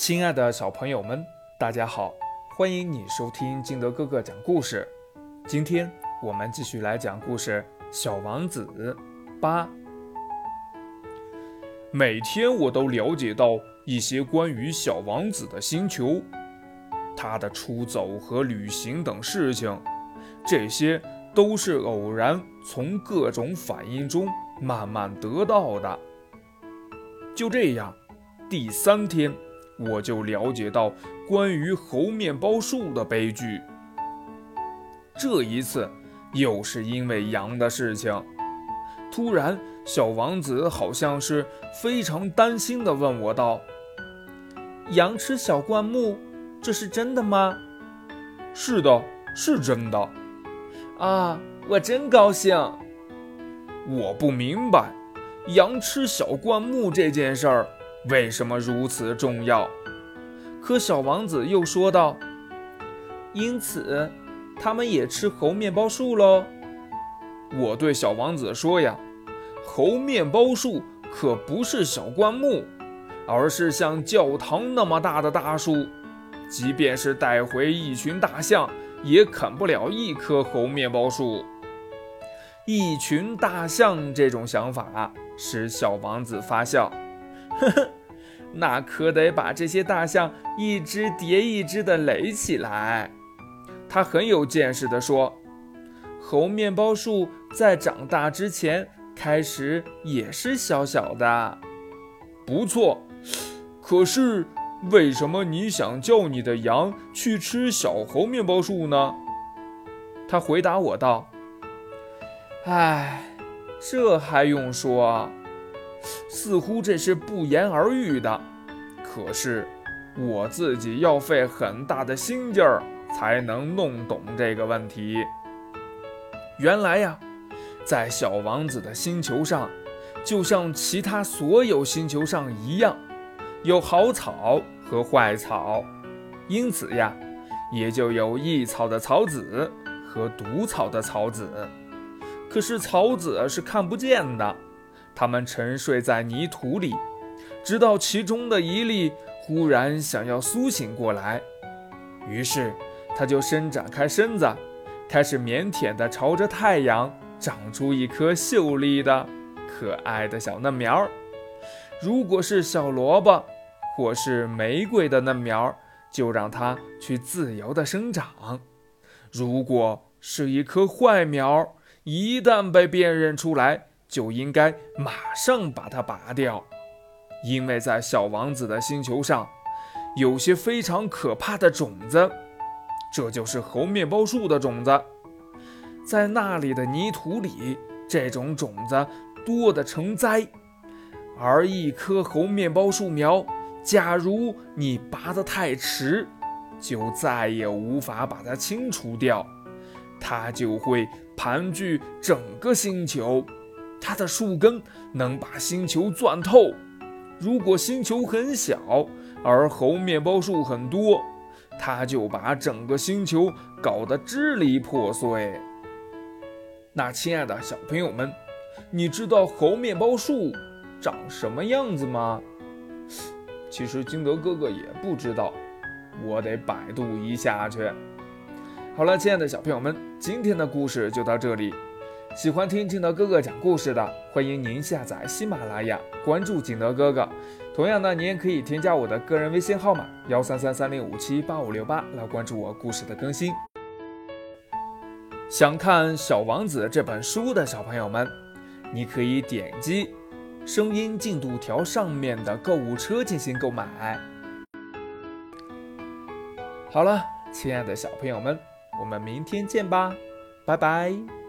亲爱的小朋友们，大家好，欢迎你收听金德哥哥讲故事。今天我们继续来讲故事《小王子》八。每天我都了解到一些关于小王子的星球、他的出走和旅行等事情，这些都是偶然从各种反应中慢慢得到的。就这样，第三天。我就了解到关于猴面包树的悲剧。这一次又是因为羊的事情。突然，小王子好像是非常担心地问我道：“羊吃小灌木，这是真的吗？”“是的，是真的。”“啊，我真高兴。”我不明白，羊吃小灌木这件事儿。为什么如此重要？可小王子又说道：“因此，他们也吃猴面包树喽。”我对小王子说：“呀，猴面包树可不是小灌木，而是像教堂那么大的大树。即便是带回一群大象，也啃不了一棵猴面包树。”一群大象这种想法使小王子发笑。呵呵，那可得把这些大象一只叠一只的垒起来。他很有见识地说：“猴面包树在长大之前开始也是小小的。”不错，可是为什么你想叫你的羊去吃小猴面包树呢？他回答我道：“唉，这还用说。”似乎这是不言而喻的，可是我自己要费很大的心劲儿才能弄懂这个问题。原来呀，在小王子的星球上，就像其他所有星球上一样，有好草和坏草，因此呀，也就有益草的草籽和毒草的草籽。可是草籽是看不见的。它们沉睡在泥土里，直到其中的一粒忽然想要苏醒过来，于是它就伸展开身子，开始腼腆地朝着太阳长出一颗秀丽的、可爱的小嫩苗。如果是小萝卜或是玫瑰的嫩苗，就让它去自由地生长；如果是一棵坏苗，一旦被辨认出来，就应该马上把它拔掉，因为在小王子的星球上，有些非常可怕的种子，这就是猴面包树的种子。在那里的泥土里，这种种子多得成灾。而一棵猴面包树苗，假如你拔得太迟，就再也无法把它清除掉，它就会盘踞整个星球。它的树根能把星球钻透。如果星球很小，而猴面包树很多，它就把整个星球搞得支离破碎。那亲爱的小朋友们，你知道猴面包树长什么样子吗？其实金德哥哥也不知道，我得百度一下去。好了，亲爱的小朋友们，今天的故事就到这里。喜欢听景德哥哥讲故事的，欢迎您下载喜马拉雅，关注景德哥哥。同样呢，您也可以添加我的个人微信号码幺三三三零五七八五六八来关注我故事的更新。想看《小王子》这本书的小朋友们，你可以点击声音进度条上面的购物车进行购买。好了，亲爱的小朋友们，我们明天见吧，拜拜。